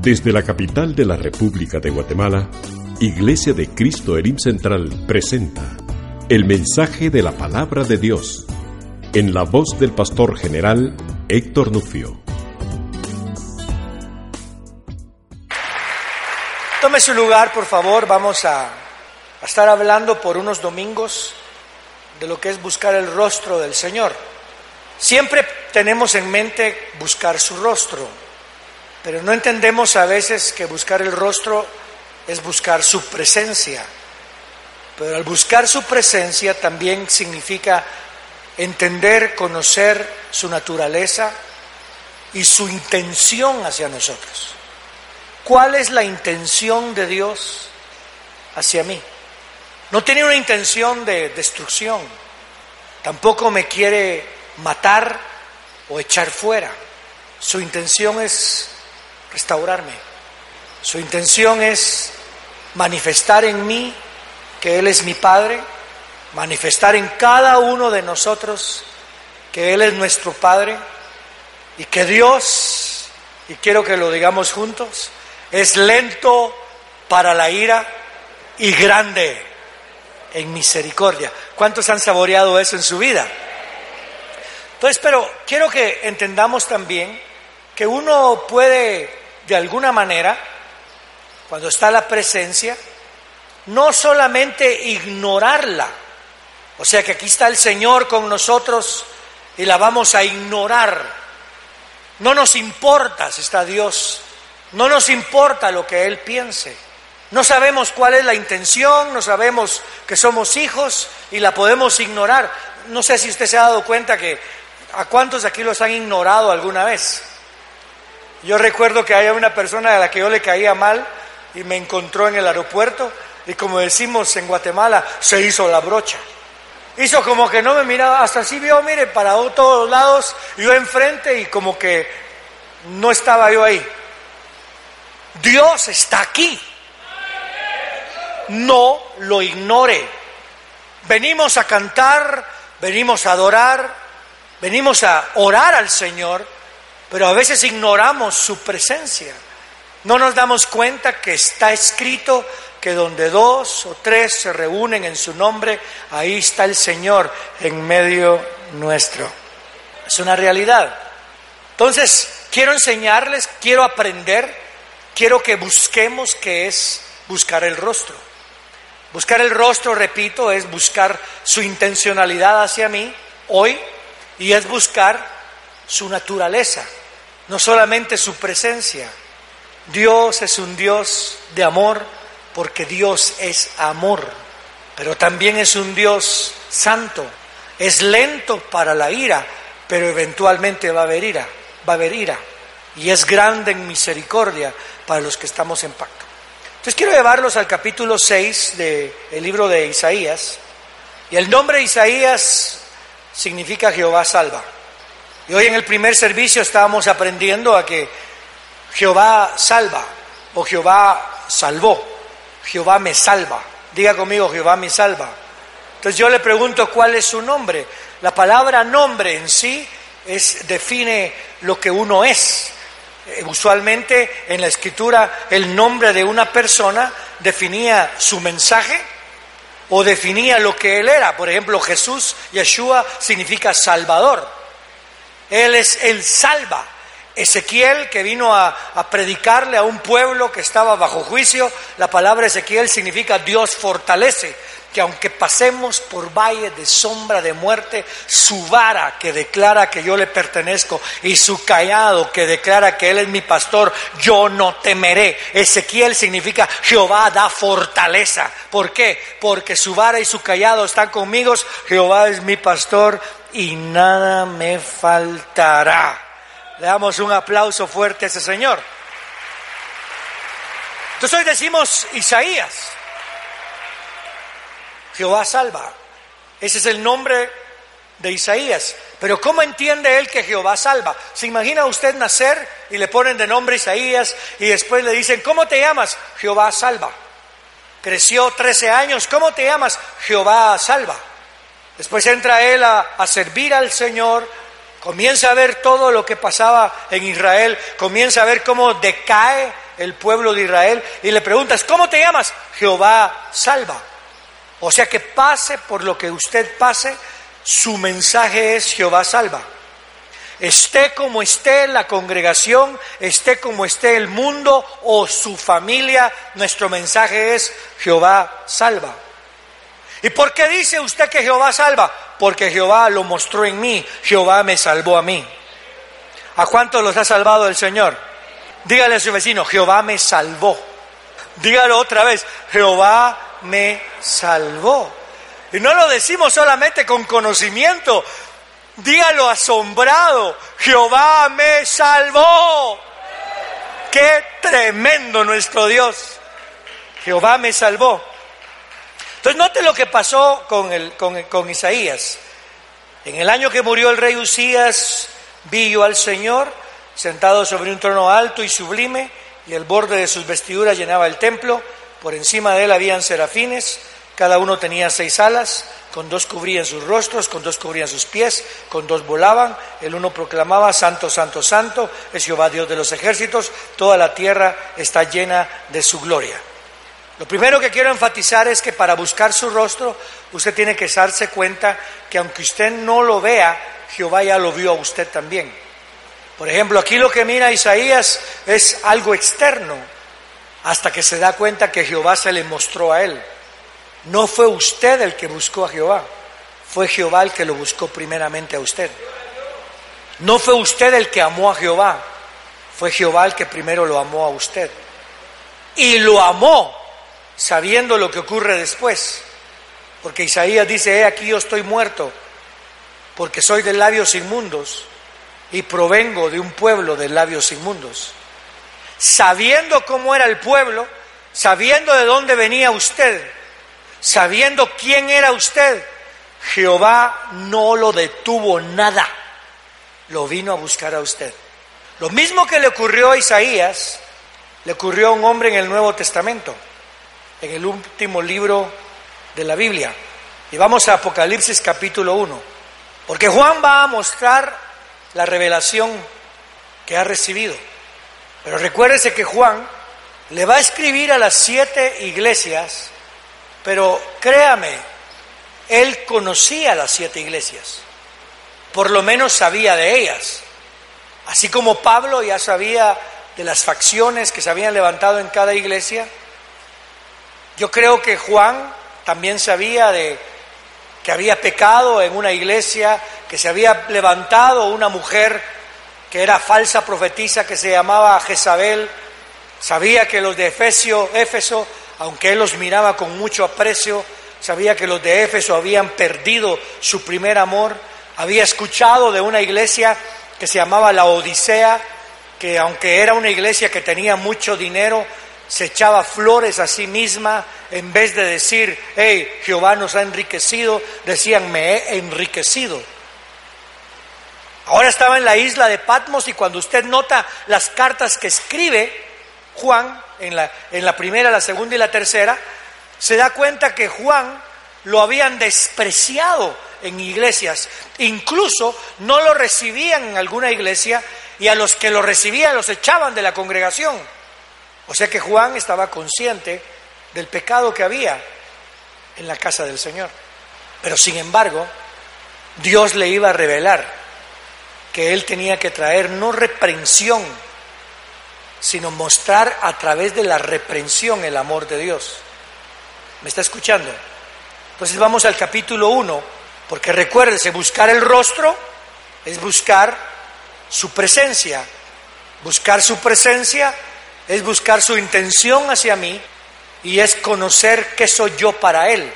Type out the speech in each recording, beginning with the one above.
Desde la capital de la República de Guatemala, Iglesia de Cristo Elim Central presenta el mensaje de la palabra de Dios en la voz del pastor general Héctor Nufio. Tome su lugar, por favor. Vamos a, a estar hablando por unos domingos de lo que es buscar el rostro del Señor. Siempre tenemos en mente buscar su rostro, pero no entendemos a veces que buscar el rostro es buscar su presencia. Pero al buscar su presencia también significa entender, conocer su naturaleza y su intención hacia nosotros. ¿Cuál es la intención de Dios hacia mí? No tiene una intención de destrucción, tampoco me quiere matar o echar fuera. Su intención es restaurarme. Su intención es manifestar en mí que Él es mi Padre, manifestar en cada uno de nosotros que Él es nuestro Padre y que Dios, y quiero que lo digamos juntos, es lento para la ira y grande en misericordia. ¿Cuántos han saboreado eso en su vida? Entonces, pero quiero que entendamos también que uno puede, de alguna manera, cuando está la presencia, no solamente ignorarla, o sea que aquí está el Señor con nosotros y la vamos a ignorar. No nos importa si está Dios, no nos importa lo que Él piense. No sabemos cuál es la intención, no sabemos que somos hijos y la podemos ignorar. No sé si usted se ha dado cuenta que a cuántos aquí los han ignorado alguna vez. Yo recuerdo que había una persona a la que yo le caía mal y me encontró en el aeropuerto y como decimos en Guatemala, se hizo la brocha. Hizo como que no me miraba, hasta así vio, mire, para todos lados, yo enfrente y como que no estaba yo ahí. Dios está aquí. No lo ignore. Venimos a cantar, venimos a adorar, venimos a orar al Señor, pero a veces ignoramos su presencia. No nos damos cuenta que está escrito que donde dos o tres se reúnen en su nombre, ahí está el Señor en medio nuestro. Es una realidad. Entonces, quiero enseñarles, quiero aprender, quiero que busquemos qué es buscar el rostro. Buscar el rostro, repito, es buscar su intencionalidad hacia mí hoy y es buscar su naturaleza, no solamente su presencia. Dios es un Dios de amor porque Dios es amor, pero también es un Dios santo. Es lento para la ira, pero eventualmente va a haber ira, va a haber ira. Y es grande en misericordia para los que estamos en pacto. Entonces quiero llevarlos al capítulo 6 del libro de Isaías. Y el nombre de Isaías significa Jehová salva. Y hoy en el primer servicio estábamos aprendiendo a que Jehová salva o Jehová salvó, Jehová me salva. Diga conmigo, Jehová me salva. Entonces yo le pregunto cuál es su nombre. La palabra nombre en sí es, define lo que uno es. Eh, usualmente en la escritura el nombre de una persona definía su mensaje o definía lo que él era. Por ejemplo, Jesús, Yeshua, significa salvador. Él es el salva. Ezequiel, que vino a, predicarle a un pueblo que estaba bajo juicio, la palabra Ezequiel significa Dios fortalece, que aunque pasemos por valle de sombra de muerte, su vara que declara que yo le pertenezco y su callado que declara que Él es mi pastor, yo no temeré. Ezequiel significa Jehová da fortaleza. ¿Por qué? Porque su vara y su callado están conmigo, Jehová es mi pastor y nada me faltará. Le damos un aplauso fuerte a ese Señor. Entonces hoy decimos Isaías. Jehová salva. Ese es el nombre de Isaías. Pero ¿cómo entiende él que Jehová salva? ¿Se imagina usted nacer y le ponen de nombre Isaías y después le dicen, ¿cómo te llamas? Jehová salva. Creció 13 años, ¿cómo te llamas? Jehová salva. Después entra él a, a servir al Señor, comienza a ver todo lo que pasaba en Israel, comienza a ver cómo decae el pueblo de Israel y le preguntas, ¿cómo te llamas? Jehová salva. O sea que pase por lo que usted pase, su mensaje es Jehová salva. Esté como esté la congregación, esté como esté el mundo o su familia, nuestro mensaje es Jehová salva. ¿Y por qué dice usted que Jehová salva? Porque Jehová lo mostró en mí, Jehová me salvó a mí. ¿A cuántos los ha salvado el Señor? Dígale a su vecino, Jehová me salvó. Dígalo otra vez, Jehová me salvó. Y no lo decimos solamente con conocimiento, dígalo asombrado, Jehová me salvó. Qué tremendo nuestro Dios. Jehová me salvó. Entonces note lo que pasó con, el, con, con Isaías. En el año que murió el rey Usías, vi yo al Señor sentado sobre un trono alto y sublime, y el borde de sus vestiduras llenaba el templo. Por encima de él habían serafines, cada uno tenía seis alas, con dos cubrían sus rostros, con dos cubrían sus pies, con dos volaban, el uno proclamaba, Santo, Santo, Santo, es Jehová Dios de los ejércitos, toda la tierra está llena de su gloria. Lo primero que quiero enfatizar es que para buscar su rostro, usted tiene que darse cuenta que aunque usted no lo vea, Jehová ya lo vio a usted también. Por ejemplo, aquí lo que mira Isaías es algo externo, hasta que se da cuenta que Jehová se le mostró a él. No fue usted el que buscó a Jehová, fue Jehová el que lo buscó primeramente a usted. No fue usted el que amó a Jehová, fue Jehová el que primero lo amó a usted. Y lo amó sabiendo lo que ocurre después. Porque Isaías dice, he aquí yo estoy muerto, porque soy de labios inmundos y provengo de un pueblo de labios inmundos sabiendo cómo era el pueblo, sabiendo de dónde venía usted, sabiendo quién era usted, Jehová no lo detuvo nada, lo vino a buscar a usted. Lo mismo que le ocurrió a Isaías, le ocurrió a un hombre en el Nuevo Testamento, en el último libro de la Biblia. Y vamos a Apocalipsis capítulo 1, porque Juan va a mostrar la revelación que ha recibido. Pero recuérdese que Juan le va a escribir a las siete iglesias, pero créame, él conocía las siete iglesias, por lo menos sabía de ellas, así como Pablo ya sabía de las facciones que se habían levantado en cada iglesia. Yo creo que Juan también sabía de que había pecado en una iglesia, que se había levantado una mujer que era falsa profetisa que se llamaba Jezabel, sabía que los de Efesio, Éfeso, aunque él los miraba con mucho aprecio, sabía que los de Éfeso habían perdido su primer amor, había escuchado de una iglesia que se llamaba la Odisea, que aunque era una iglesia que tenía mucho dinero, se echaba flores a sí misma, en vez de decir, hey, Jehová nos ha enriquecido, decían, me he enriquecido. Ahora estaba en la isla de Patmos y cuando usted nota las cartas que escribe Juan, en la, en la primera, la segunda y la tercera, se da cuenta que Juan lo habían despreciado en iglesias, incluso no lo recibían en alguna iglesia y a los que lo recibían los echaban de la congregación. O sea que Juan estaba consciente del pecado que había en la casa del Señor. Pero sin embargo, Dios le iba a revelar que él tenía que traer no reprensión, sino mostrar a través de la reprensión el amor de Dios. ¿Me está escuchando? Entonces vamos al capítulo 1, porque recuérdese, buscar el rostro es buscar su presencia. Buscar su presencia es buscar su intención hacia mí y es conocer qué soy yo para Él.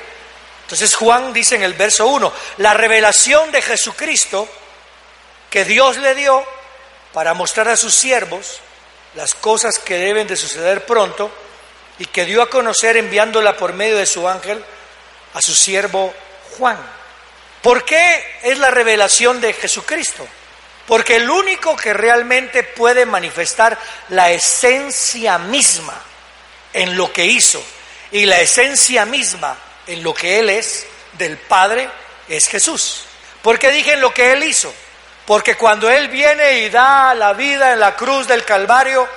Entonces Juan dice en el verso 1, la revelación de Jesucristo que Dios le dio para mostrar a sus siervos las cosas que deben de suceder pronto y que dio a conocer enviándola por medio de su ángel a su siervo Juan. ¿Por qué es la revelación de Jesucristo? Porque el único que realmente puede manifestar la esencia misma en lo que hizo y la esencia misma en lo que Él es del Padre es Jesús. ¿Por qué dije en lo que Él hizo? Porque cuando Él viene y da la vida en la cruz del Calvario,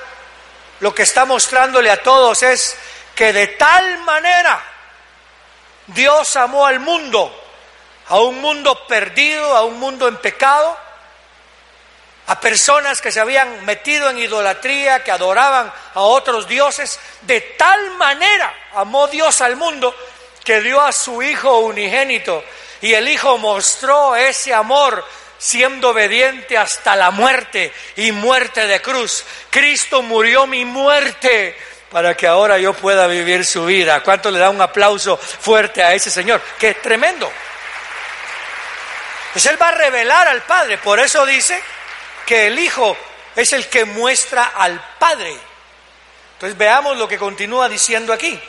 lo que está mostrándole a todos es que de tal manera Dios amó al mundo, a un mundo perdido, a un mundo en pecado, a personas que se habían metido en idolatría, que adoraban a otros dioses. De tal manera amó Dios al mundo que dio a su Hijo unigénito y el Hijo mostró ese amor siendo obediente hasta la muerte y muerte de cruz. Cristo murió mi muerte para que ahora yo pueda vivir su vida. ¿Cuánto le da un aplauso fuerte a ese Señor? Que es tremendo. Pues Él va a revelar al Padre. Por eso dice que el Hijo es el que muestra al Padre. Entonces veamos lo que continúa diciendo aquí.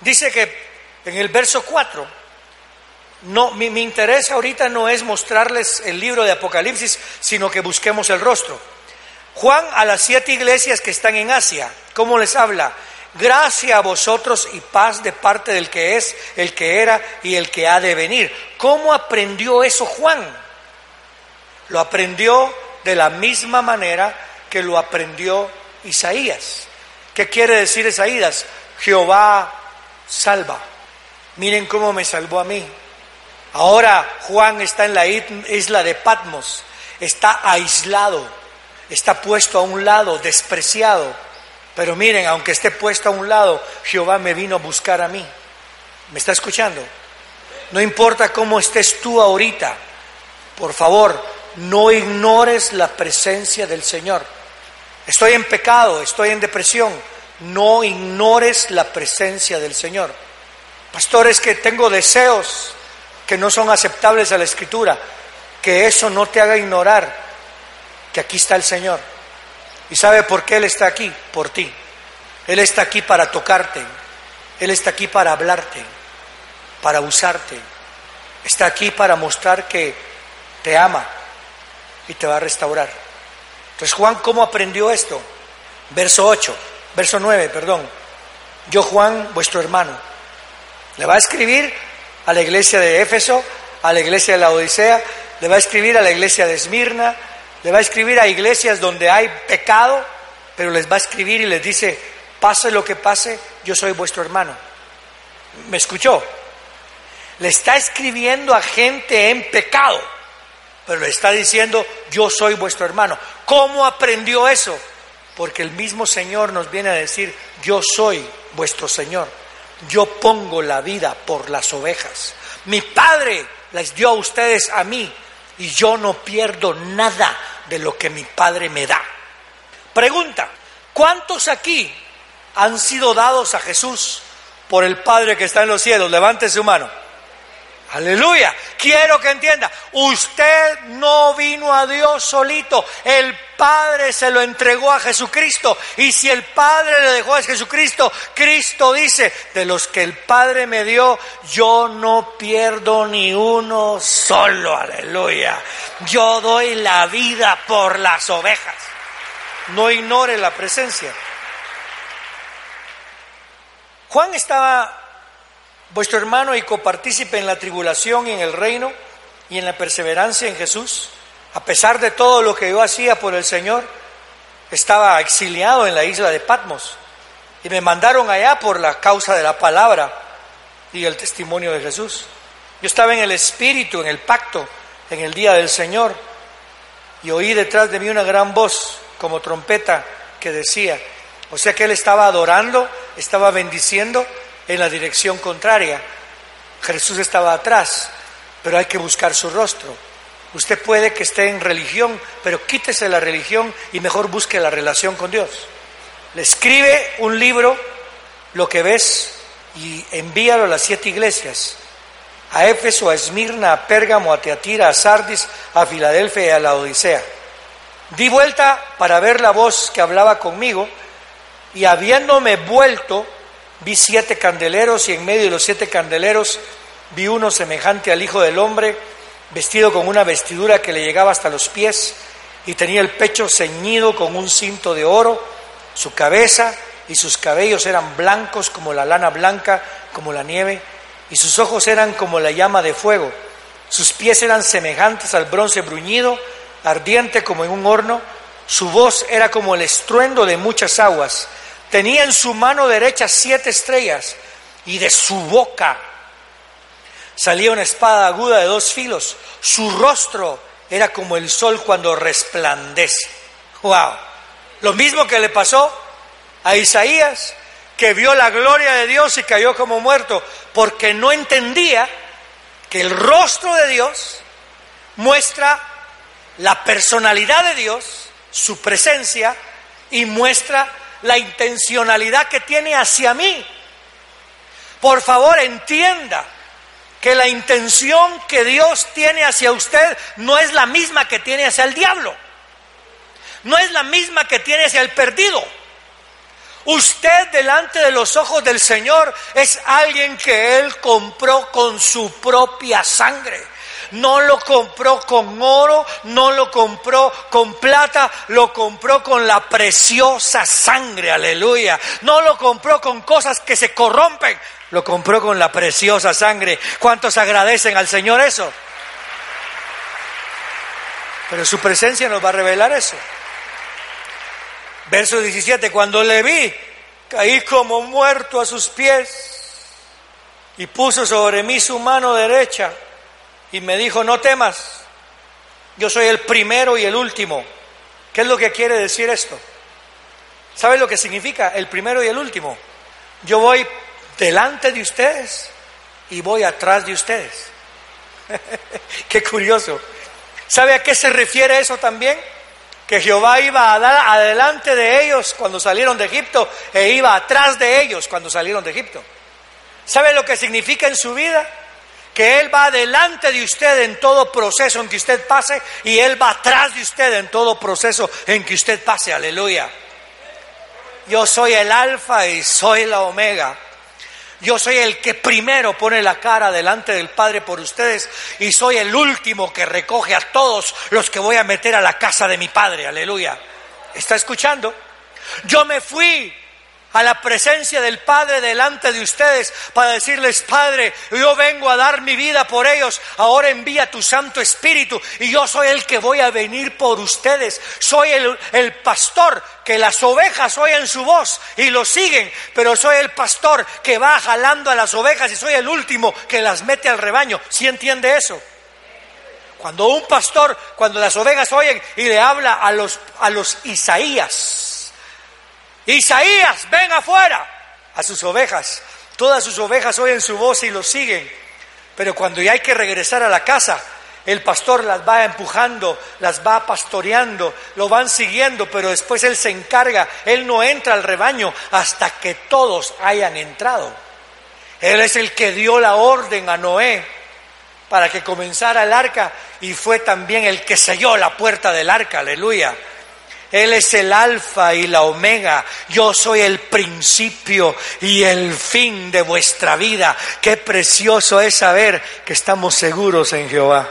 Dice que en el verso 4, no, mi, mi, interés ahorita no es mostrarles el libro de Apocalipsis, sino que busquemos el rostro. Juan a las siete iglesias que están en Asia, ¿cómo les habla? Gracia a vosotros y paz de parte del que es, el que era y el que ha de venir. ¿Cómo aprendió eso Juan? Lo aprendió de la misma manera que lo aprendió Isaías. ¿Qué quiere decir Isaías? Jehová salva. Miren cómo me salvó a mí. Ahora Juan está en la isla de Patmos, está aislado, está puesto a un lado, despreciado. Pero miren, aunque esté puesto a un lado, Jehová me vino a buscar a mí. ¿Me está escuchando? No importa cómo estés tú ahorita, por favor, no ignores la presencia del Señor. Estoy en pecado, estoy en depresión, no ignores la presencia del Señor. Pastores, que tengo deseos que no son aceptables a la Escritura, que eso no te haga ignorar que aquí está el Señor. ¿Y sabe por qué Él está aquí? Por ti. Él está aquí para tocarte, Él está aquí para hablarte, para usarte, está aquí para mostrar que te ama y te va a restaurar. Entonces Juan, ¿cómo aprendió esto? Verso 8, verso 9, perdón. Yo Juan, vuestro hermano, le va a escribir a la iglesia de Éfeso, a la iglesia de la Odisea, le va a escribir a la iglesia de Esmirna, le va a escribir a iglesias donde hay pecado, pero les va a escribir y les dice, pase lo que pase, yo soy vuestro hermano. ¿Me escuchó? Le está escribiendo a gente en pecado, pero le está diciendo, yo soy vuestro hermano. ¿Cómo aprendió eso? Porque el mismo Señor nos viene a decir, yo soy vuestro Señor yo pongo la vida por las ovejas. Mi Padre les dio a ustedes a mí y yo no pierdo nada de lo que mi Padre me da. Pregunta, ¿cuántos aquí han sido dados a Jesús por el Padre que está en los cielos? Levante su mano. Aleluya. Quiero que entienda, usted no vino a Dios solito, el Padre se lo entregó a Jesucristo. Y si el Padre le dejó a Jesucristo, Cristo dice, de los que el Padre me dio, yo no pierdo ni uno solo. Aleluya. Yo doy la vida por las ovejas. No ignore la presencia. Juan estaba vuestro hermano y copartícipe en la tribulación y en el reino y en la perseverancia en Jesús, a pesar de todo lo que yo hacía por el Señor, estaba exiliado en la isla de Patmos y me mandaron allá por la causa de la palabra y el testimonio de Jesús. Yo estaba en el Espíritu, en el pacto, en el día del Señor y oí detrás de mí una gran voz como trompeta que decía, o sea que él estaba adorando, estaba bendiciendo en la dirección contraria. Jesús estaba atrás, pero hay que buscar su rostro. Usted puede que esté en religión, pero quítese la religión y mejor busque la relación con Dios. Le escribe un libro, lo que ves, y envíalo a las siete iglesias, a Éfeso, a Esmirna, a Pérgamo, a Teatira, a Sardis, a Filadelfia y a la Odisea. Di vuelta para ver la voz que hablaba conmigo y habiéndome vuelto, vi siete candeleros y en medio de los siete candeleros vi uno semejante al Hijo del Hombre, vestido con una vestidura que le llegaba hasta los pies y tenía el pecho ceñido con un cinto de oro, su cabeza y sus cabellos eran blancos como la lana blanca, como la nieve, y sus ojos eran como la llama de fuego. Sus pies eran semejantes al bronce bruñido, ardiente como en un horno. Su voz era como el estruendo de muchas aguas. Tenía en su mano derecha siete estrellas y de su boca salía una espada aguda de dos filos. Su rostro era como el sol cuando resplandece. ¡Wow! Lo mismo que le pasó a Isaías, que vio la gloria de Dios y cayó como muerto, porque no entendía que el rostro de Dios muestra la personalidad de Dios, su presencia, y muestra la intencionalidad que tiene hacia mí. Por favor, entienda que la intención que Dios tiene hacia usted no es la misma que tiene hacia el diablo, no es la misma que tiene hacia el perdido. Usted delante de los ojos del Señor es alguien que Él compró con su propia sangre. No lo compró con oro, no lo compró con plata, lo compró con la preciosa sangre, aleluya. No lo compró con cosas que se corrompen, lo compró con la preciosa sangre. ¿Cuántos agradecen al Señor eso? Pero su presencia nos va a revelar eso. Verso 17, cuando le vi, caí como muerto a sus pies y puso sobre mí su mano derecha y me dijo, no temas, yo soy el primero y el último. ¿Qué es lo que quiere decir esto? ¿Sabe lo que significa el primero y el último? Yo voy delante de ustedes y voy atrás de ustedes. Qué curioso. ¿Sabe a qué se refiere eso también? que Jehová iba a dar adelante de ellos cuando salieron de Egipto e iba atrás de ellos cuando salieron de Egipto. ¿Sabe lo que significa en su vida? Que Él va adelante de usted en todo proceso en que usted pase y Él va atrás de usted en todo proceso en que usted pase. Aleluya. Yo soy el alfa y soy la omega. Yo soy el que primero pone la cara delante del Padre por ustedes y soy el último que recoge a todos los que voy a meter a la casa de mi Padre. Aleluya. ¿Está escuchando? Yo me fui a la presencia del Padre delante de ustedes para decirles, Padre, yo vengo a dar mi vida por ellos, ahora envía tu Santo Espíritu y yo soy el que voy a venir por ustedes, soy el, el pastor que las ovejas oyen su voz y lo siguen, pero soy el pastor que va jalando a las ovejas y soy el último que las mete al rebaño. ¿Sí entiende eso? Cuando un pastor, cuando las ovejas oyen y le habla a los, a los Isaías, Isaías, ven afuera a sus ovejas. Todas sus ovejas oyen su voz y lo siguen. Pero cuando ya hay que regresar a la casa, el pastor las va empujando, las va pastoreando, lo van siguiendo, pero después él se encarga, él no entra al rebaño hasta que todos hayan entrado. Él es el que dio la orden a Noé para que comenzara el arca y fue también el que selló la puerta del arca, aleluya. Él es el alfa y la omega. Yo soy el principio y el fin de vuestra vida. Qué precioso es saber que estamos seguros en Jehová.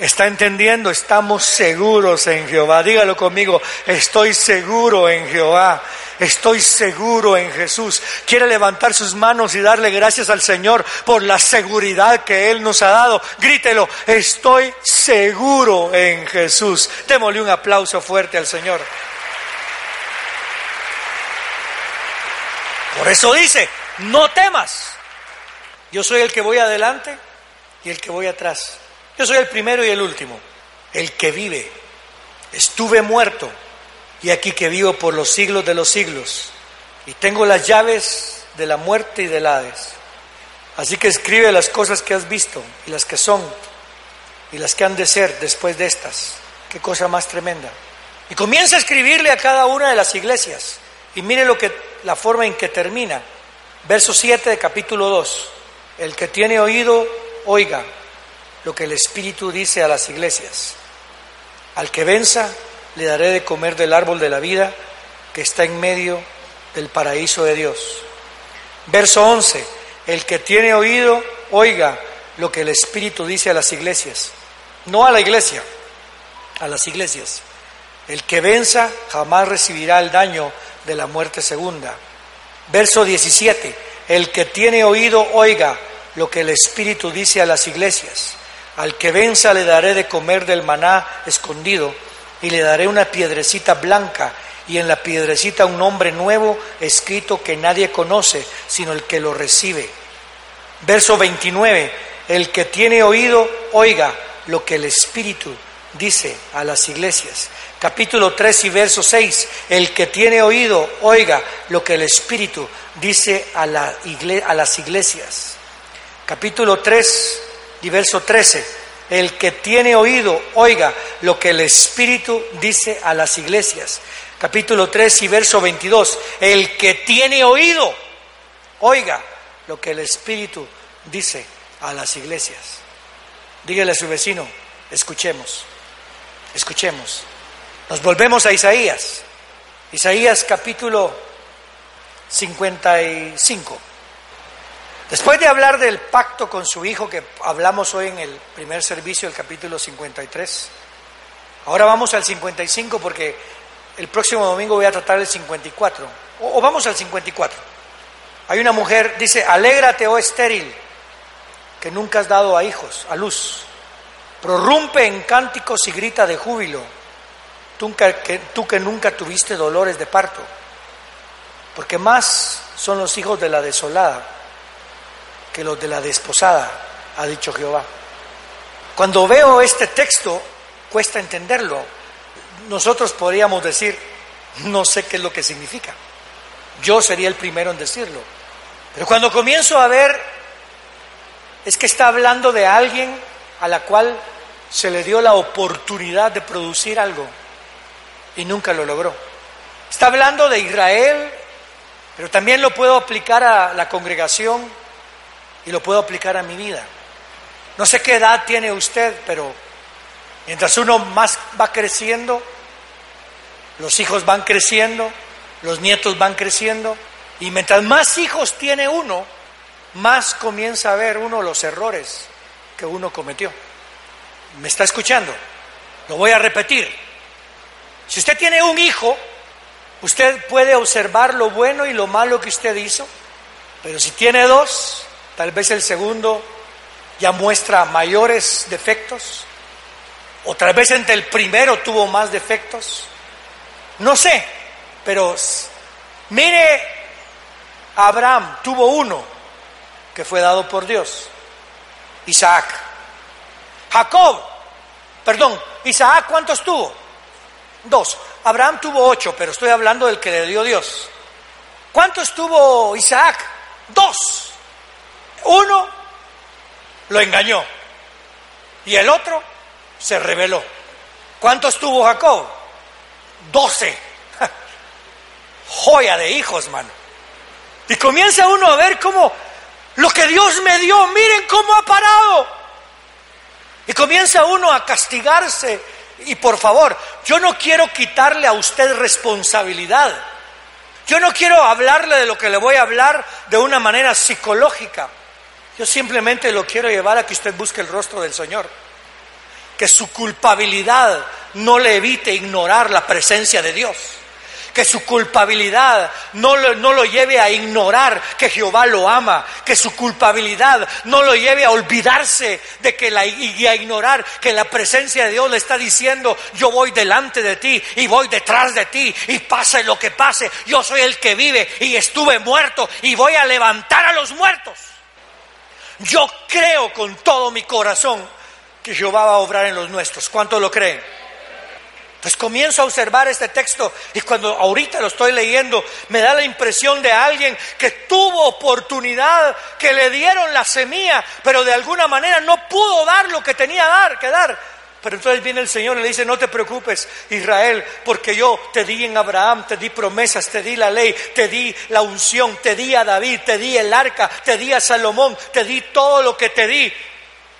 ¿Está entendiendo? Estamos seguros en Jehová. Dígalo conmigo, estoy seguro en Jehová. Estoy seguro en Jesús. Quiere levantar sus manos y darle gracias al Señor por la seguridad que Él nos ha dado. Grítelo, estoy seguro en Jesús. Démosle un aplauso fuerte al Señor. Por eso dice, no temas. Yo soy el que voy adelante y el que voy atrás. Yo soy el primero y el último, el que vive. Estuve muerto y aquí que vivo por los siglos de los siglos, y tengo las llaves de la muerte y del Hades. Así que escribe las cosas que has visto, y las que son, y las que han de ser después de estas. Qué cosa más tremenda. Y comienza a escribirle a cada una de las iglesias. Y mire lo que, la forma en que termina. Verso 7 de capítulo 2. El que tiene oído, oiga lo que el Espíritu dice a las iglesias. Al que venza, le daré de comer del árbol de la vida que está en medio del paraíso de Dios. Verso 11, el que tiene oído, oiga lo que el Espíritu dice a las iglesias. No a la iglesia, a las iglesias. El que venza jamás recibirá el daño de la muerte segunda. Verso 17, el que tiene oído, oiga lo que el Espíritu dice a las iglesias. Al que venza le daré de comer del maná escondido y le daré una piedrecita blanca y en la piedrecita un nombre nuevo escrito que nadie conoce sino el que lo recibe. Verso 29, el que tiene oído, oiga lo que el Espíritu dice a las iglesias. Capítulo 3 y verso 6, el que tiene oído, oiga lo que el Espíritu dice a, la a las iglesias. Capítulo 3 y verso 13, el que tiene oído, oiga lo que el Espíritu dice a las iglesias. Capítulo 3 y verso 22, el que tiene oído, oiga lo que el Espíritu dice a las iglesias. Dígale a su vecino, escuchemos, escuchemos. Nos volvemos a Isaías. Isaías capítulo 55. Después de hablar del pacto con su hijo que hablamos hoy en el primer servicio, el capítulo 53, ahora vamos al 55 porque el próximo domingo voy a tratar el 54, o, vamos al 54. Hay una mujer, dice, alégrate, oh estéril, que nunca has dado a hijos, a luz, prorrumpe en cánticos y grita de júbilo, tú que, tú que nunca tuviste dolores de parto, porque más son los hijos de la desolada que los de la desposada, ha dicho Jehová. Cuando veo este texto, cuesta entenderlo. Nosotros podríamos decir, no sé qué es lo que significa. Yo sería el primero en decirlo. Pero cuando comienzo a ver, es que está hablando de alguien a la cual se le dio la oportunidad de producir algo y nunca lo logró. Está hablando de Israel, pero también lo puedo aplicar a la congregación y lo puedo aplicar a mi vida. No sé qué edad tiene usted, pero mientras uno más va creciendo, los hijos van creciendo, los nietos van creciendo, y mientras más hijos tiene uno, más comienza a ver uno los errores que uno cometió. ¿Me está escuchando? Lo voy a repetir. Si usted tiene un hijo, usted puede observar lo bueno y lo malo que usted hizo, pero si tiene dos, Tal vez el segundo ya muestra mayores defectos. O tal vez entre el primero tuvo más defectos. No sé, pero mire, Abraham tuvo uno que fue dado por Dios. Isaac. Jacob, perdón, Isaac, ¿cuántos tuvo? Dos. Abraham tuvo ocho, pero estoy hablando del que le dio Dios. ¿Cuántos tuvo Isaac? Dos. Uno lo engañó y el otro se rebeló. ¿Cuántos tuvo Jacob? Doce. Joya de hijos, mano. Y comienza uno a ver cómo lo que Dios me dio, miren cómo ha parado. Y comienza uno a castigarse. Y por favor, yo no quiero quitarle a usted responsabilidad. Yo no quiero hablarle de lo que le voy a hablar de una manera psicológica. Yo simplemente lo quiero llevar a que usted busque el rostro del Señor. Que su culpabilidad no le evite ignorar la presencia de Dios. Que su culpabilidad no lo, no lo lleve a ignorar que Jehová lo ama. Que su culpabilidad no lo lleve a olvidarse de que la, y a ignorar que la presencia de Dios le está diciendo, yo voy delante de ti y voy detrás de ti y pase lo que pase, yo soy el que vive y estuve muerto y voy a levantar a los muertos. Yo creo con todo mi corazón que Jehová va a obrar en los nuestros. ¿Cuánto lo creen? Pues comienzo a observar este texto y cuando ahorita lo estoy leyendo me da la impresión de alguien que tuvo oportunidad, que le dieron la semilla, pero de alguna manera no pudo dar lo que tenía dar, que dar. Pero entonces viene el Señor y le dice, no te preocupes, Israel, porque yo te di en Abraham, te di promesas, te di la ley, te di la unción, te di a David, te di el arca, te di a Salomón, te di todo lo que te di.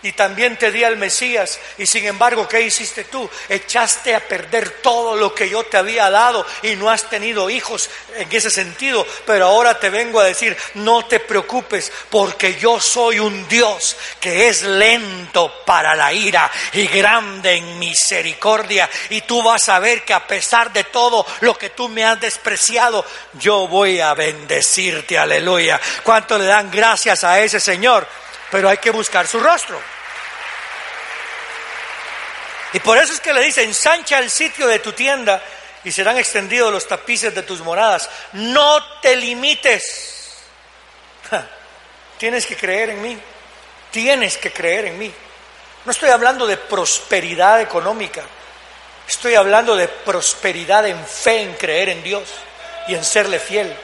Y también te di al Mesías. Y sin embargo, ¿qué hiciste tú? Echaste a perder todo lo que yo te había dado y no has tenido hijos en ese sentido. Pero ahora te vengo a decir, no te preocupes porque yo soy un Dios que es lento para la ira y grande en misericordia. Y tú vas a ver que a pesar de todo lo que tú me has despreciado, yo voy a bendecirte. Aleluya. ¿Cuánto le dan gracias a ese Señor? Pero hay que buscar su rostro. Y por eso es que le dice, ensancha el sitio de tu tienda y serán extendidos los tapices de tus moradas. No te limites. Tienes que creer en mí. Tienes que creer en mí. No estoy hablando de prosperidad económica. Estoy hablando de prosperidad en fe, en creer en Dios y en serle fiel.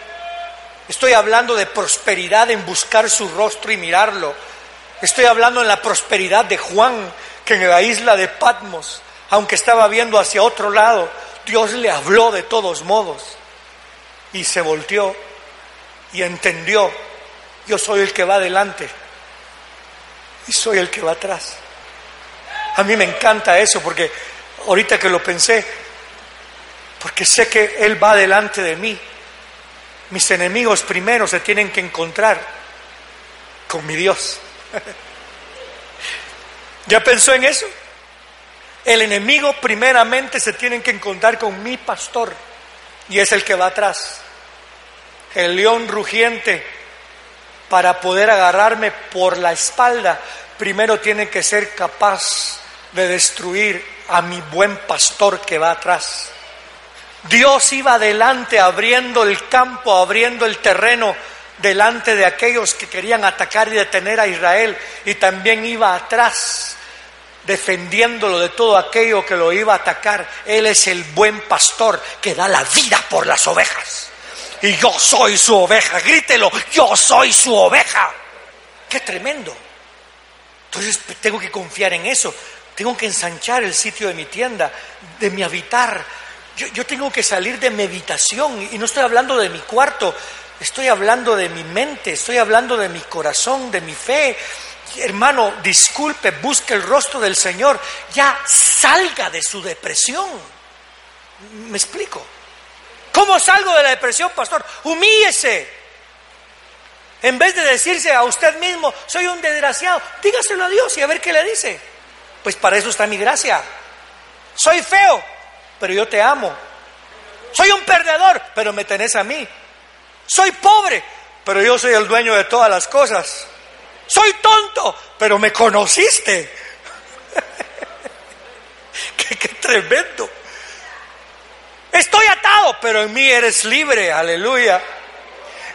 Estoy hablando de prosperidad en buscar su rostro y mirarlo Estoy hablando en la prosperidad de Juan, que en la isla de Patmos, aunque estaba viendo hacia otro lado, Dios le habló de todos modos y se volteó y entendió, yo soy el que va adelante y soy el que va atrás. A mí me encanta eso porque ahorita que lo pensé, porque sé que Él va delante de mí. Mis enemigos primero se tienen que encontrar con mi Dios. ¿Ya pensó en eso? El enemigo primeramente se tiene que encontrar con mi pastor y es el que va atrás. El león rugiente, para poder agarrarme por la espalda, primero tiene que ser capaz de destruir a mi buen pastor que va atrás. Dios iba adelante abriendo el campo, abriendo el terreno delante de aquellos que querían atacar y detener a Israel y también iba atrás defendiéndolo de todo aquello que lo iba a atacar. Él es el buen pastor que da la vida por las ovejas. Y yo soy su oveja, grítelo, yo soy su oveja. Qué tremendo. Entonces tengo que confiar en eso. Tengo que ensanchar el sitio de mi tienda, de mi habitar. Yo, yo tengo que salir de meditación y no estoy hablando de mi cuarto, Estoy hablando de mi mente, estoy hablando de mi corazón, de mi fe. Hermano, disculpe, busque el rostro del Señor, ya salga de su depresión. ¿Me explico? ¿Cómo salgo de la depresión, pastor? Humíllese. En vez de decirse a usted mismo, soy un desgraciado, dígaselo a Dios y a ver qué le dice. Pues para eso está mi gracia. Soy feo, pero yo te amo. Soy un perdedor, pero me tenés a mí. Soy pobre, pero yo soy el dueño de todas las cosas. Soy tonto, pero me conociste. qué, tremendo. Estoy atado, pero en mí eres libre. Aleluya.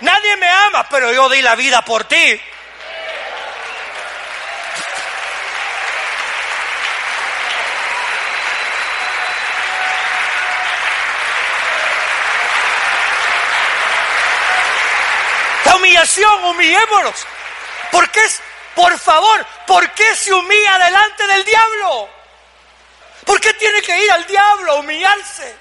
Nadie me ama, pero yo di la vida por ti. Humillación, humillémonos. ¿Por qué? Por favor, ¿por qué se humilla delante del diablo? ¿Por qué tiene que ir al diablo a humillarse?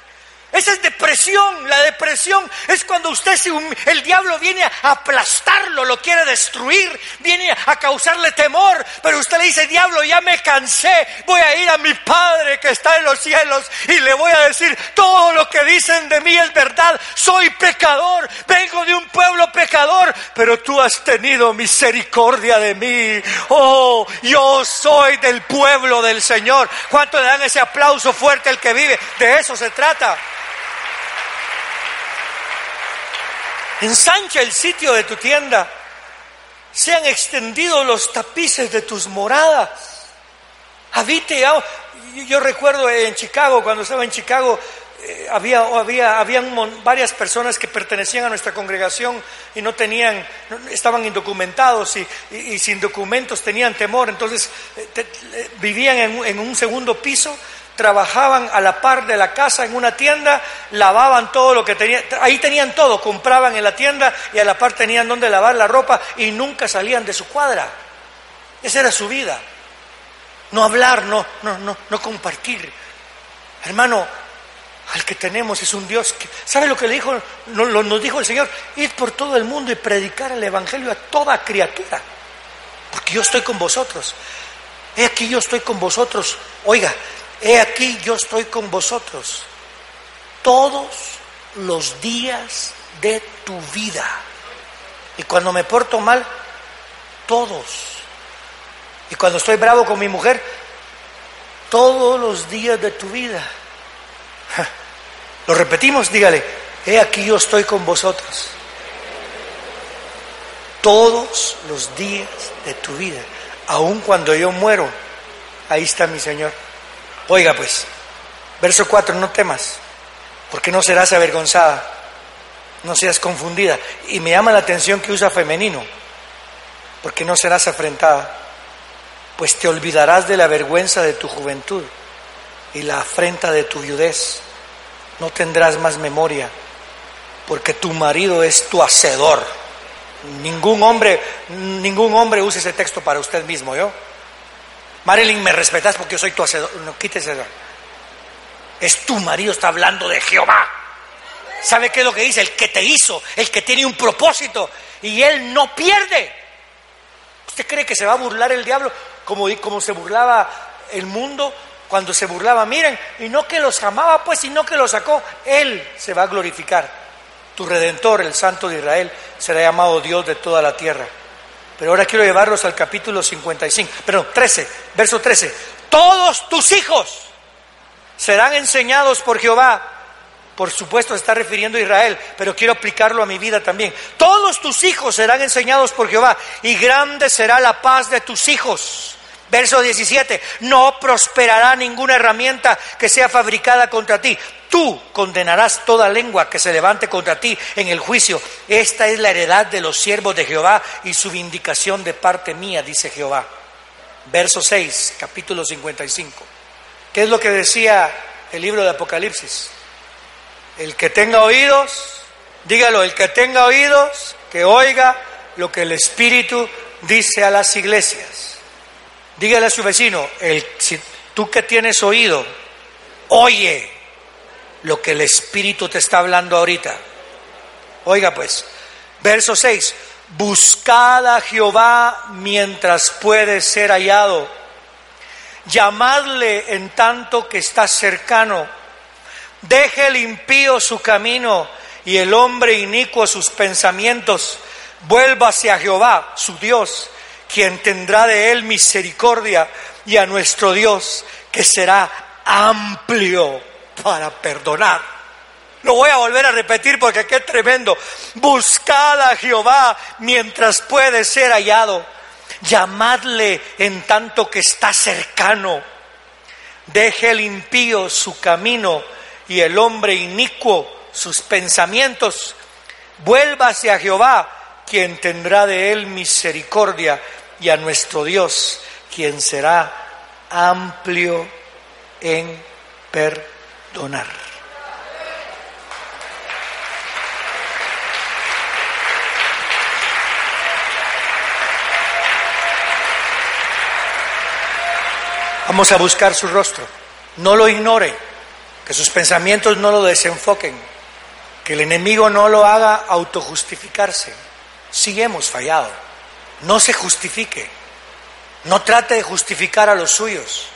Esa es depresión. La depresión es cuando usted, el diablo viene a aplastarlo, lo quiere destruir, viene a causarle temor, pero usted le dice, diablo, ya me cansé, voy a ir a mi Padre que está en los cielos y le voy a decir, todo lo que dicen de mí es verdad, soy pecador, vengo de un pueblo pecador, pero tú has tenido misericordia de mí. Oh, yo soy del pueblo del Señor. ¿Cuánto le dan ese aplauso fuerte al que vive? De eso se trata. Ensancha el sitio de tu tienda. Sean extendidos los tapices de tus moradas. Habite. Yo recuerdo en Chicago, cuando estaba en Chicago, eh, había, había habían varias personas que pertenecían a nuestra congregación y no tenían, estaban indocumentados y, sin documentos tenían temor, entonces eh, vivían en un segundo piso trabajaban a la par de la casa en una tienda, lavaban todo lo que tenían, ahí tenían todo, compraban en la tienda y a la par tenían donde lavar la ropa y nunca salían de su cuadra. Esa era su vida. No hablar, no, no, no, no compartir. Hermano, al que tenemos es un Dios que, ¿sabe lo que le dijo? Nos, nos dijo el Señor, id por todo el mundo y predicar el Evangelio a toda criatura, porque yo estoy con vosotros he aquí yo estoy con vosotros. Oiga, he aquí yo estoy con vosotros todos los días de tu vida. Y cuando me porto mal, todos. Y cuando estoy bravo con mi mujer, todos los días de tu vida. Lo repetimos, dígale, he aquí yo estoy con vosotros. Todos los días de tu vida, aun cuando yo muero, ahí está mi Señor. Oiga pues, verso 4, no temas, porque no serás avergonzada, no seas confundida. Y me llama la atención que usa femenino, porque no serás afrentada, pues te olvidarás de la vergüenza de tu juventud y la afrenta de tu viudez. No tendrás más memoria, porque tu marido es tu hacedor. Ningún hombre, ningún hombre use ese texto para usted mismo, ¿yo? Marilyn, me respetas porque yo soy tu hacedor. No, quítese eso. Es tu marido, está hablando de Jehová. ¿Sabe qué es lo que dice? El que te hizo, el que tiene un propósito y él no pierde. ¿Usted cree que se va a burlar el diablo como, como se burlaba el mundo cuando se burlaba? Miren, y no que los amaba, pues, sino que los sacó. Él se va a glorificar. Tu redentor, el Santo de Israel, será llamado Dios de toda la tierra. Pero ahora quiero llevarlos al capítulo 55, perdón, 13, verso 13. Todos tus hijos serán enseñados por Jehová. Por supuesto, está refiriendo a Israel, pero quiero aplicarlo a mi vida también. Todos tus hijos serán enseñados por Jehová y grande será la paz de tus hijos. Verso 17, no prosperará ninguna herramienta que sea fabricada contra ti. Tú condenarás toda lengua que se levante contra ti en el juicio. Esta es la heredad de los siervos de Jehová y su vindicación de parte mía, dice Jehová. Verso 6, capítulo 55. ¿Qué es lo que decía el libro de Apocalipsis? El que tenga oídos, dígalo, el que tenga oídos, que oiga lo que el Espíritu dice a las iglesias. Dígale a su vecino, el, si tú que tienes oído, oye lo que el Espíritu te está hablando ahorita. Oiga pues, verso 6, buscad a Jehová mientras puede ser hallado llamadle en tanto que está cercano. Deje el impío su camino y el hombre inicuo sus pensamientos. Vuelva hacia Jehová, su Dios, quien tendrá de él misericordia, y a nuestro Dios, que será amplio para perdonar. Lo voy a volver a repetir porque qué tremendo. Buscad a Jehová mientras puede ser hallado llamadle en tanto que está cercano. Deje el impío su camino y el hombre inicuo sus pensamientos. Vuelva hacia Jehová, quien tendrá de él misericordia, y a nuestro Dios, quien será amplio en perdonar. Vamos a buscar su rostro. No lo ignore, que sus pensamientos no lo desenfoquen, que el enemigo no lo haga autojustificarse. Sí hemos fallado. No se justifique. No trate de justificar a los suyos.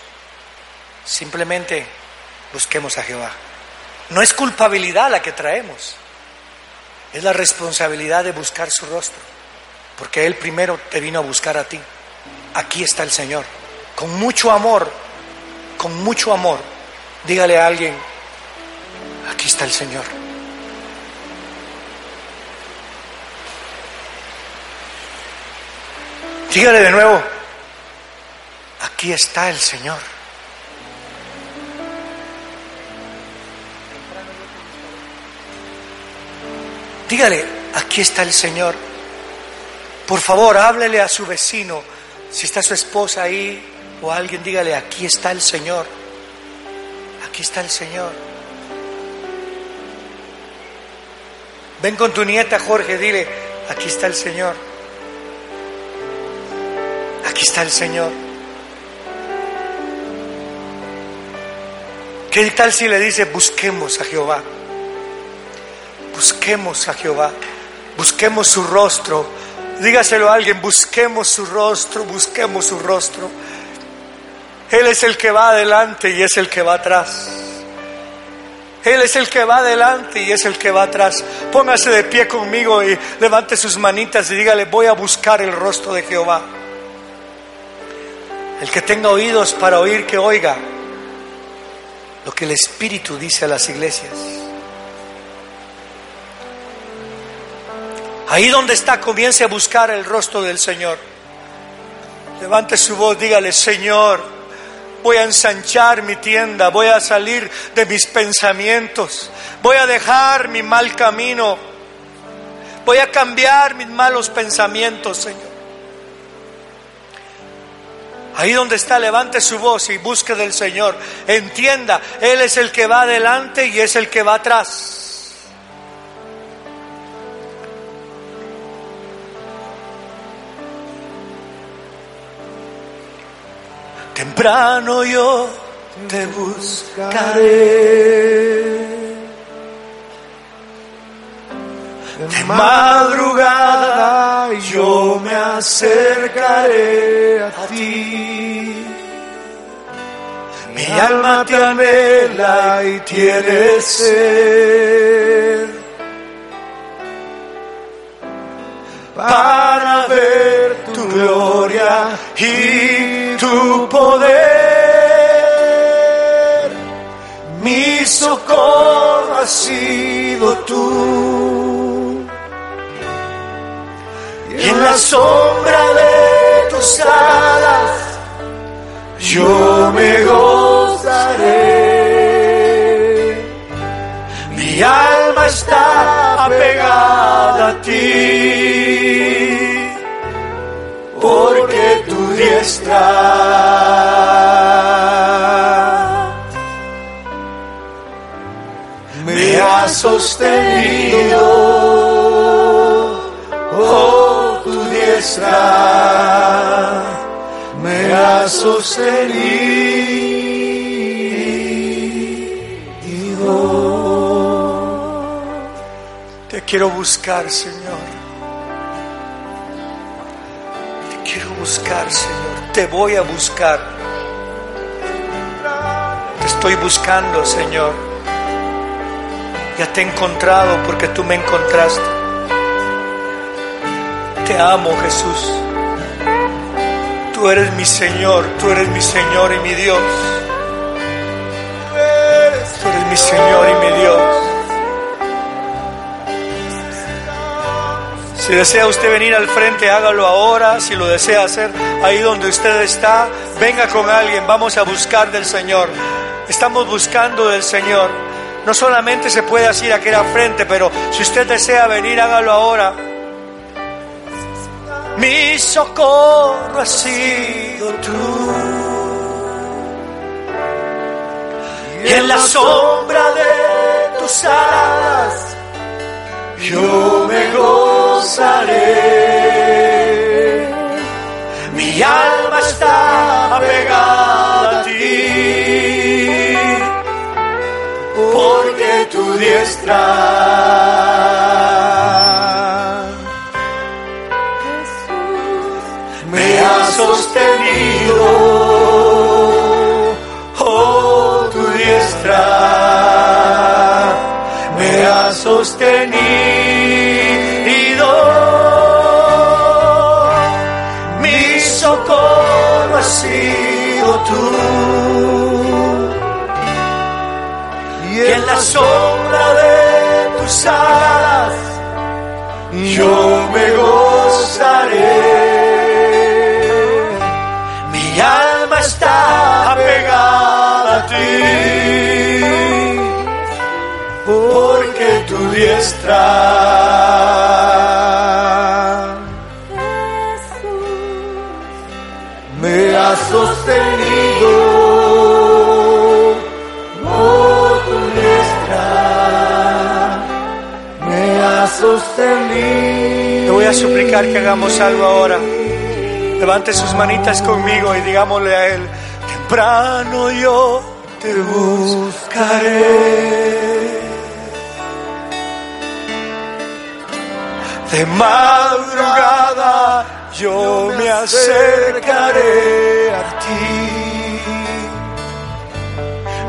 Simplemente busquemos a Jehová. No es culpabilidad la que traemos. Es la responsabilidad de buscar su rostro. Porque Él primero te vino a buscar a ti. Aquí está el Señor con mucho amor, con mucho amor, dígale a alguien, aquí está el Señor. Dígale de nuevo, aquí está el Señor. Dígale, aquí está el Señor. Por favor, háblele a su vecino. Si está su esposa ahí, o alguien dígale, aquí está el Señor. Aquí está el Señor. Ven con tu nieta Jorge, dile, aquí está el Señor. Aquí está el Señor. ¿Qué tal si le dice, busquemos a Jehová? Busquemos a Jehová. Busquemos su rostro. Dígaselo a alguien, busquemos su rostro, busquemos su rostro. Él es el que va adelante y es el que va atrás. Él es el que va adelante y es el que va atrás. Póngase de pie conmigo y levante sus manitas y dígale, voy a buscar el rostro de Jehová. El que tenga oídos para oír, que oiga lo que el Espíritu dice a las iglesias. Ahí donde está, comience a buscar el rostro del Señor. Levante su voz, dígale, Señor, voy a ensanchar mi tienda, voy a salir de mis pensamientos, voy a dejar mi mal camino, voy a cambiar mis malos pensamientos, Señor. Ahí donde está, levante su voz y busque del Señor. Entienda, Él es el que va adelante y es el que va atrás. Temprano yo te buscaré. De madrugada yo me acercaré a ti. Mi alma te anhela y tiene sed. Para ver tu gloria y tu poder. Mi socorro ha sido tú. Y en la sombra de tus alas yo me gozaré. Mi alma está apegada a ti, me ha sostenido. Oh, tu diestra me ha sostenido. Te quiero buscar, Señor. Te quiero buscar, Señor. Te voy a buscar. Te estoy buscando, Señor. Ya te he encontrado porque tú me encontraste. Te amo, Jesús. Tú eres mi Señor, tú eres mi Señor y mi Dios. Tú eres mi Señor y mi Dios. Si desea usted venir al frente, hágalo ahora. Si lo desea hacer ahí donde usted está, venga con alguien. Vamos a buscar del Señor. Estamos buscando del Señor. No solamente se puede hacer aquí al frente, pero si usted desea venir, hágalo ahora. Mi socorro ha sido tú. Y en la sombra de tus alas yo me gozaré. Mi alma está apegada a ti, porque tu diestra sombra de tus alas yo me gozaré. Mi alma está apegada a ti, porque tu diestra Te voy a suplicar que hagamos algo ahora. Levante sus manitas conmigo y digámosle a Él, temprano yo te buscaré. De madrugada yo me acercaré a ti.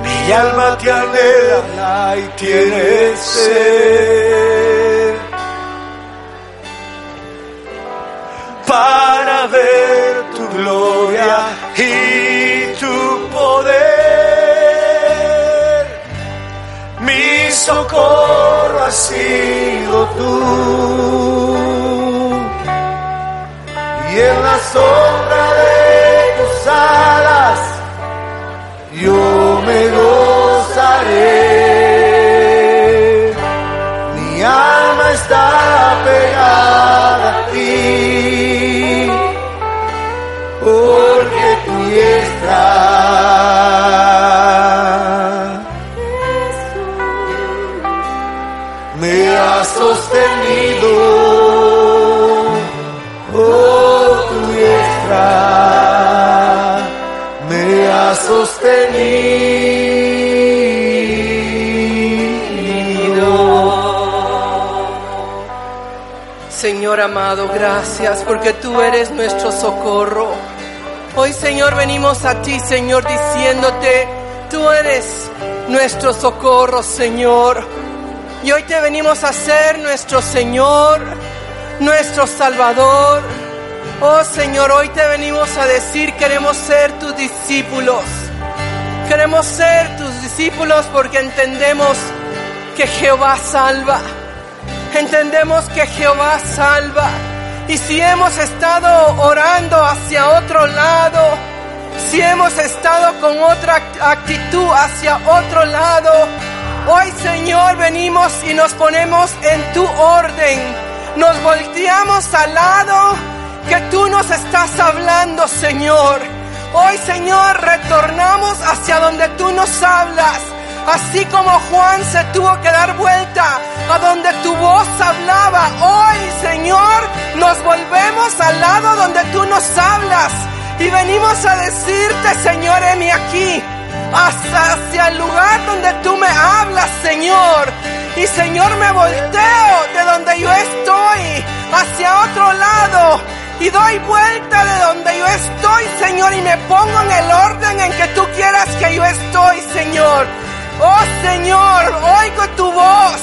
Mi alma te anhela y tiene sed para ver tu gloria y tu poder. Mi socorro ha sido tú. Y en la sombra de tus alas yo me gozaré. Mi alma está pegada Amado, gracias porque tú eres nuestro socorro. Hoy, Señor, venimos a ti, Señor, diciéndote, tú eres nuestro socorro, Señor. Y hoy te venimos a ser nuestro Señor, nuestro Salvador. Oh Señor, hoy te venimos a decir, queremos ser tus discípulos. Queremos ser tus discípulos porque entendemos que Jehová salva. Entendemos que Jehová salva. Y si hemos estado orando hacia otro lado, si hemos estado con otra actitud hacia otro lado, hoy Señor venimos y nos ponemos en tu orden. Nos volteamos al lado que tú nos estás hablando, Señor. Hoy, Señor, retornamos hacia donde tú nos hablas. Así como Juan se tuvo que dar vuelta a donde tu voz hablaba, hoy, Señor, nos volvemos al lado donde tú nos hablas y venimos a decirte, Señor, heme aquí, hacia el lugar donde tú me hablas, Señor. Y Señor, me volteo de donde yo estoy hacia otro lado y doy vuelta de donde yo estoy, Señor, y me pongo en el orden en que tú quieras que yo estoy, Señor. Oh Señor, oigo tu voz.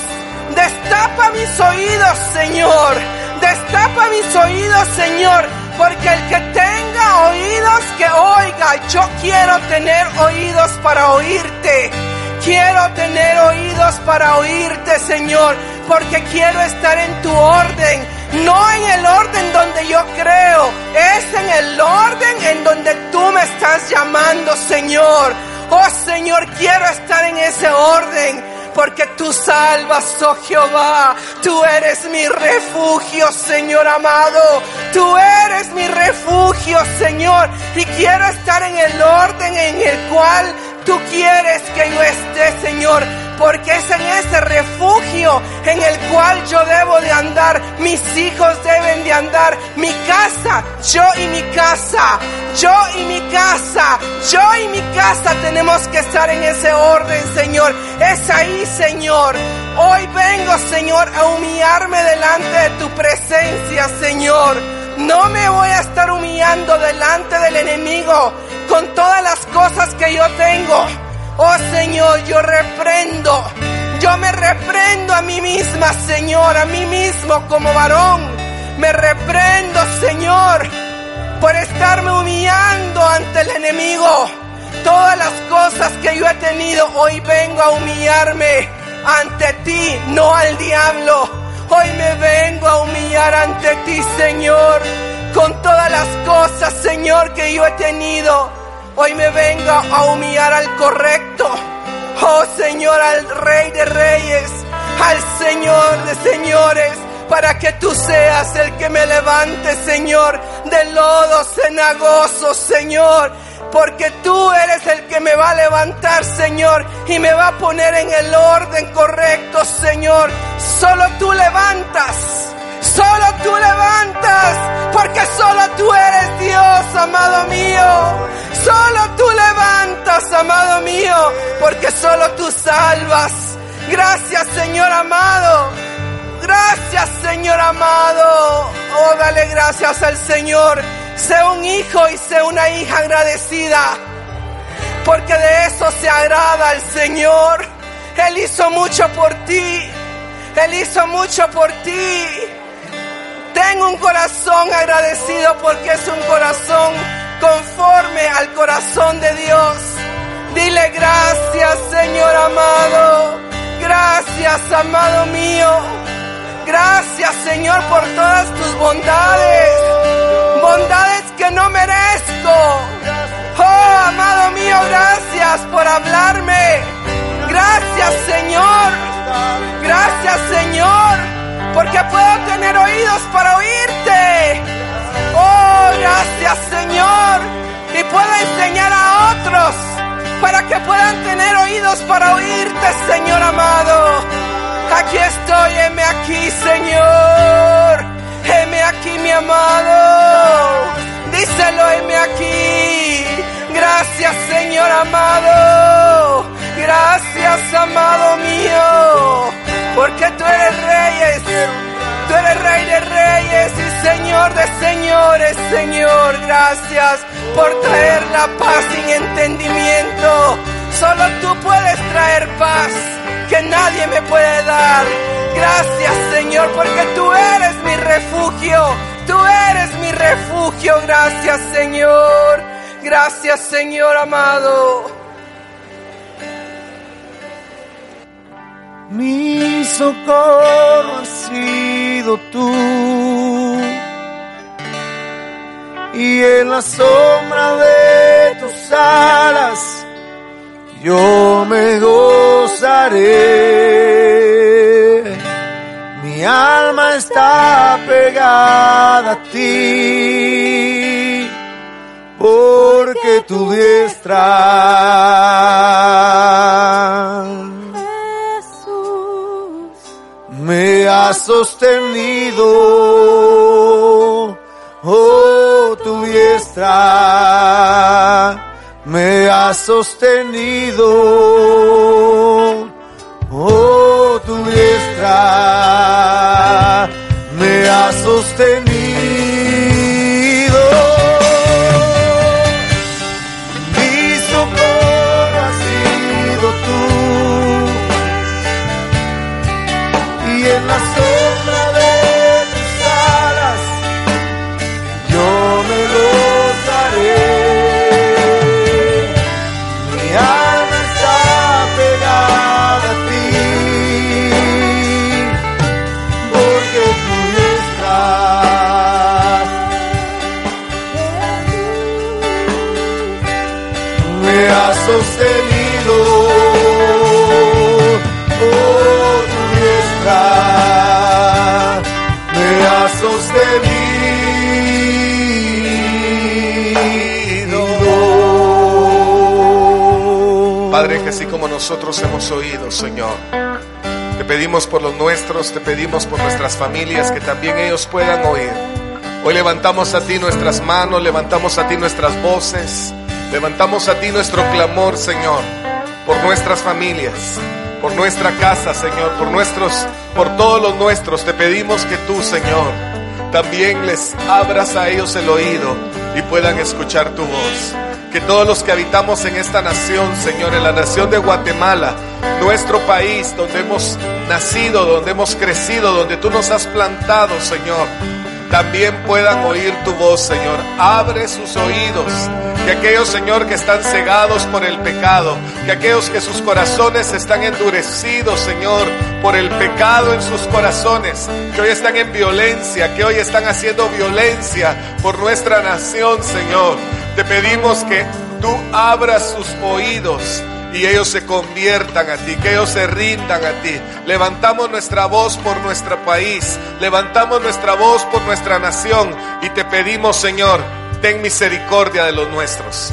Destapa mis oídos, Señor. Destapa mis oídos, Señor. Porque el que tenga oídos, que oiga. Yo quiero tener oídos para oírte. Quiero tener oídos para oírte, Señor. Porque quiero estar en tu orden. No en el orden donde yo creo. Es en el orden en donde tú me estás llamando, Señor. Oh Señor, quiero estar en ese orden. Porque tú salvas, oh Jehová. Tú eres mi refugio, Señor amado. Tú eres mi refugio, Señor. Y quiero estar en el orden en el cual tú quieres que yo esté, Señor. Porque es en ese refugio en el cual yo debo de andar. Mis hijos deben de andar. Mi casa, yo y mi casa. Yo y mi casa. Yo y mi casa tenemos que estar en ese orden, Señor. Es ahí, Señor. Hoy vengo, Señor, a humillarme delante de tu presencia, Señor. No me voy a estar humillando delante del enemigo con todas las cosas que yo tengo. Oh Señor, yo reprendo. Yo me reprendo a mí misma, Señor, a mí mismo como varón. Me reprendo, Señor, por estarme humillando ante el enemigo. Todas las cosas que yo he tenido, hoy vengo a humillarme ante ti, no al diablo. Hoy me vengo a humillar ante ti, Señor, con todas las cosas, Señor, que yo he tenido. Hoy me vengo a humillar al correcto. Oh Señor, al Rey de Reyes, al Señor de Señores, para que tú seas el que me levante, Señor, del lodo cenagoso, Señor. Porque tú eres el que me va a levantar, Señor, y me va a poner en el orden correcto, Señor. Solo tú levantas. Solo tú levantas, porque solo tú eres Dios, amado mío. Solo tú levantas, amado mío, porque solo tú salvas. Gracias, Señor amado. Gracias, Señor amado. Oh, dale gracias al Señor. Sé un hijo y sé una hija agradecida. porque de eso se agrada el Señor. Él hizo mucho por ti, Él hizo mucho por ti. Tengo un corazón agradecido porque es un corazón conforme al corazón de Dios. Dile gracias, Señor amado. Gracias, amado mío. Gracias, Señor, por todas tus bondades. Bondades que no merezco. Oh, amado mío, gracias por hablarme. Gracias, Señor. Gracias, Señor, porque puedo tener oídos para oírte. Oh, gracias, Señor. Y puedo enseñar a otros para que puedan tener oídos para oírte, Señor amado. Aquí estoy, heme aquí, Señor. Heme aquí, mi amado. Díselo, heme aquí. Gracias, Señor amado. Gracias, amado mío. Porque tú eres reyes. Tú eres rey de reyes y señor de señores, Señor. Gracias por traer la paz sin entendimiento. Solo tú puedes traer paz que nadie me puede dar. Gracias, Señor, porque tú eres mi refugio. Tú eres mi refugio. Gracias, Señor. Gracias, Señor amado. Mi socorro has sido tú. Y en la sombra de tus alas yo me gozaré. Mi alma está pegada a ti, porque tu diestra me ha sostenido, oh tu diestra me ha sostenido, oh tu diestra me ha sostenido. Hemos oído, Señor, te pedimos por los nuestros, te pedimos por nuestras familias, que también ellos puedan oír. Hoy levantamos a ti nuestras manos, levantamos a ti nuestras voces, levantamos a ti nuestro clamor, Señor, por nuestras familias, por nuestra casa, Señor, por nuestros, por todos los nuestros. Te pedimos que tú, Señor, también les abras a ellos el oído y puedan escuchar tu voz. Que todos los que habitamos en esta nación, Señor, en la nación de Guatemala, nuestro país, donde hemos nacido, donde hemos crecido, donde tú nos has plantado, Señor, también puedan oír tu voz, Señor. Abre sus oídos. Que aquellos, Señor, que están cegados por el pecado, que aquellos que sus corazones están endurecidos, Señor, por el pecado en sus corazones, que hoy están en violencia, que hoy están haciendo violencia por nuestra nación, Señor. Te pedimos que tú abras sus oídos y ellos se conviertan a ti, que ellos se rindan a ti. Levantamos nuestra voz por nuestro país, levantamos nuestra voz por nuestra nación y te pedimos, Señor, ten misericordia de los nuestros.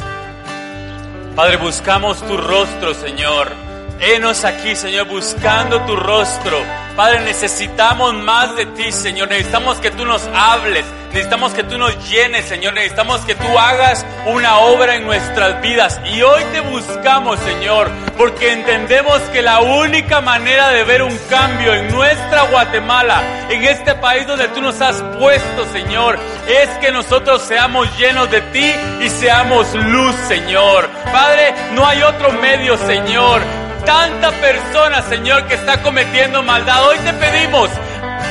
Padre, buscamos tu rostro, Señor. Henos aquí, Señor, buscando tu rostro. Padre, necesitamos más de ti, Señor. Necesitamos que tú nos hables. Necesitamos que tú nos llenes, Señor. Necesitamos que tú hagas una obra en nuestras vidas. Y hoy te buscamos, Señor, porque entendemos que la única manera de ver un cambio en nuestra Guatemala, en este país donde tú nos has puesto, Señor, es que nosotros seamos llenos de ti y seamos luz, Señor. Padre, no hay otro medio, Señor. Tanta persona, Señor, que está cometiendo maldad. Hoy te pedimos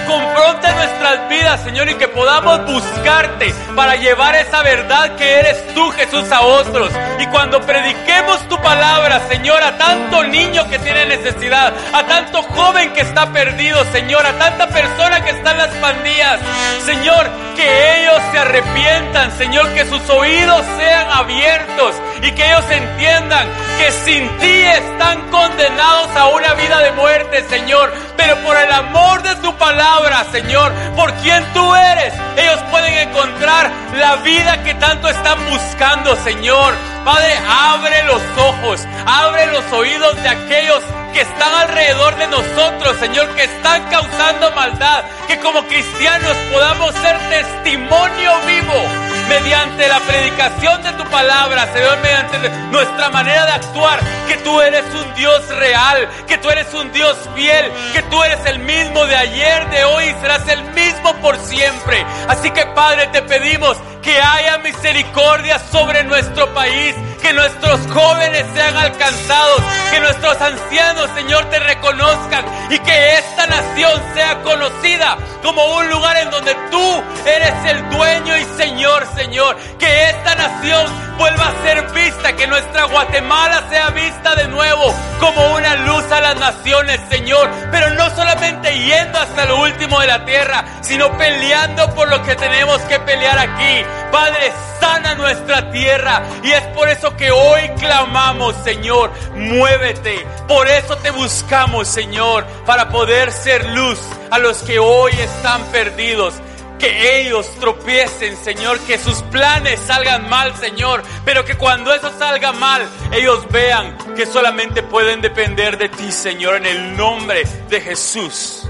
confronta nuestras vidas, Señor, y que podamos buscarte para llevar esa verdad que eres tú, Jesús, a otros. Y cuando prediquemos tu palabra, Señor, a tanto niño que tiene necesidad, a tanto joven que está perdido, Señor, a tanta persona que está en las pandillas, Señor, que ellos se arrepientan, Señor, que sus oídos sean abiertos y que ellos entiendan que sin ti están condenados a una vida de muerte, Señor, pero por el amor de tu palabra, Señor, por quien tú eres, ellos pueden encontrar la vida que tanto están buscando, Señor. Padre, abre los ojos, abre los oídos de aquellos que están alrededor de nosotros, Señor, que están causando maldad, que como cristianos podamos ser testimonio vivo mediante la predicación de tu palabra, Señor, mediante nuestra manera de actuar, que tú eres un Dios real, que tú eres un Dios fiel, que tú eres el mismo de ayer, de hoy y serás el mismo por siempre. Así que Padre, te pedimos que haya misericordia sobre nuestro país, que nuestros jóvenes sean alcanzados, que nuestros ancianos, Señor, te reconozcan y que esta nación sea conocida como un lugar en donde tú eres el dueño y Señor, Señor, que esta nación vuelva a ser vista, que nuestra Guatemala sea vista de nuevo como una luz a las naciones, Señor, pero no solamente yendo hasta lo último de la tierra, sino peleando por lo que tenemos que pelear aquí. Padre, sana nuestra tierra. Y es por eso que hoy clamamos, Señor, muévete. Por eso te buscamos, Señor, para poder ser luz a los que hoy están perdidos. Que ellos tropiecen, Señor, que sus planes salgan mal, Señor, pero que cuando eso salga mal, ellos vean que solamente pueden depender de ti, Señor, en el nombre de Jesús.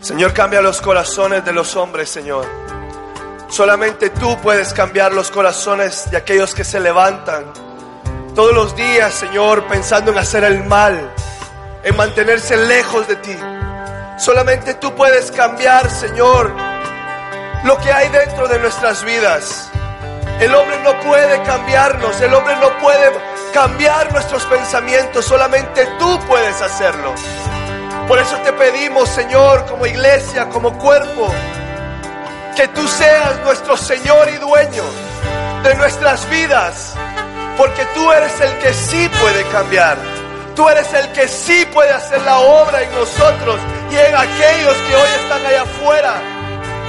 Señor, cambia los corazones de los hombres, Señor. Solamente tú puedes cambiar los corazones de aquellos que se levantan todos los días, Señor, pensando en hacer el mal, en mantenerse lejos de ti. Solamente tú puedes cambiar, Señor, lo que hay dentro de nuestras vidas. El hombre no puede cambiarnos, el hombre no puede cambiar nuestros pensamientos, solamente tú puedes hacerlo. Por eso te pedimos, Señor, como iglesia, como cuerpo, que tú seas nuestro Señor y dueño de nuestras vidas, porque tú eres el que sí puede cambiar. Tú eres el que sí puede hacer la obra en nosotros y en aquellos que hoy están allá afuera,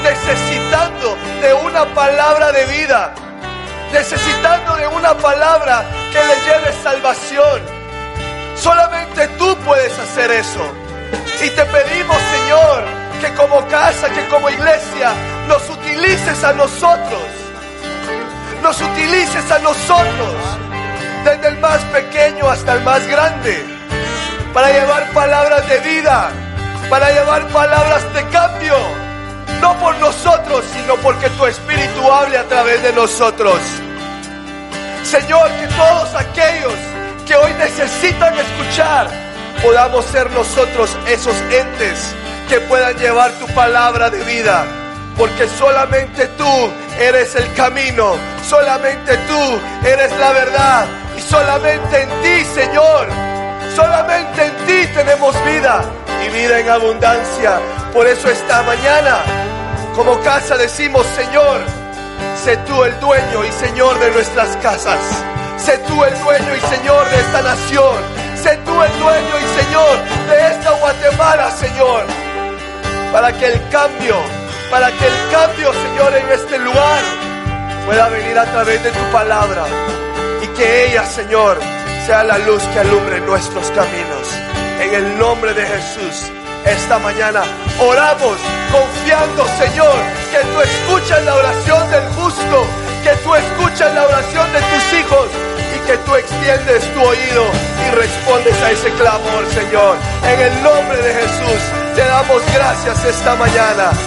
necesitando de una palabra de vida, necesitando de una palabra que les lleve salvación. Solamente tú puedes hacer eso. Y te pedimos, Señor, que como casa, que como iglesia, nos utilices a nosotros. Nos utilices a nosotros, desde el más pequeño hasta el más grande, para llevar palabras de vida, para llevar palabras de cambio. No por nosotros, sino porque tu Espíritu hable a través de nosotros. Señor, que todos aquellos que hoy necesitan escuchar, podamos ser nosotros esos entes que puedan llevar tu palabra de vida. Porque solamente tú eres el camino, solamente tú eres la verdad y solamente en ti, Señor, solamente en ti tenemos vida y vida en abundancia. Por eso esta mañana, como casa, decimos, Señor, sé tú el dueño y Señor de nuestras casas. Sé tú el dueño y Señor de esta nación. Sé tú el dueño y Señor de esta Guatemala, Señor para que el cambio, para que el cambio, Señor, en este lugar pueda venir a través de tu palabra y que ella, Señor, sea la luz que alumbre nuestros caminos. En el nombre de Jesús, esta mañana oramos confiando, Señor, que tú escuchas la oración del justo, que tú escuchas la oración de tus hijos y que tú extiendes tu oído y respondes a ese clamor, Señor. En el nombre de Jesús te damos gracias esta mañana.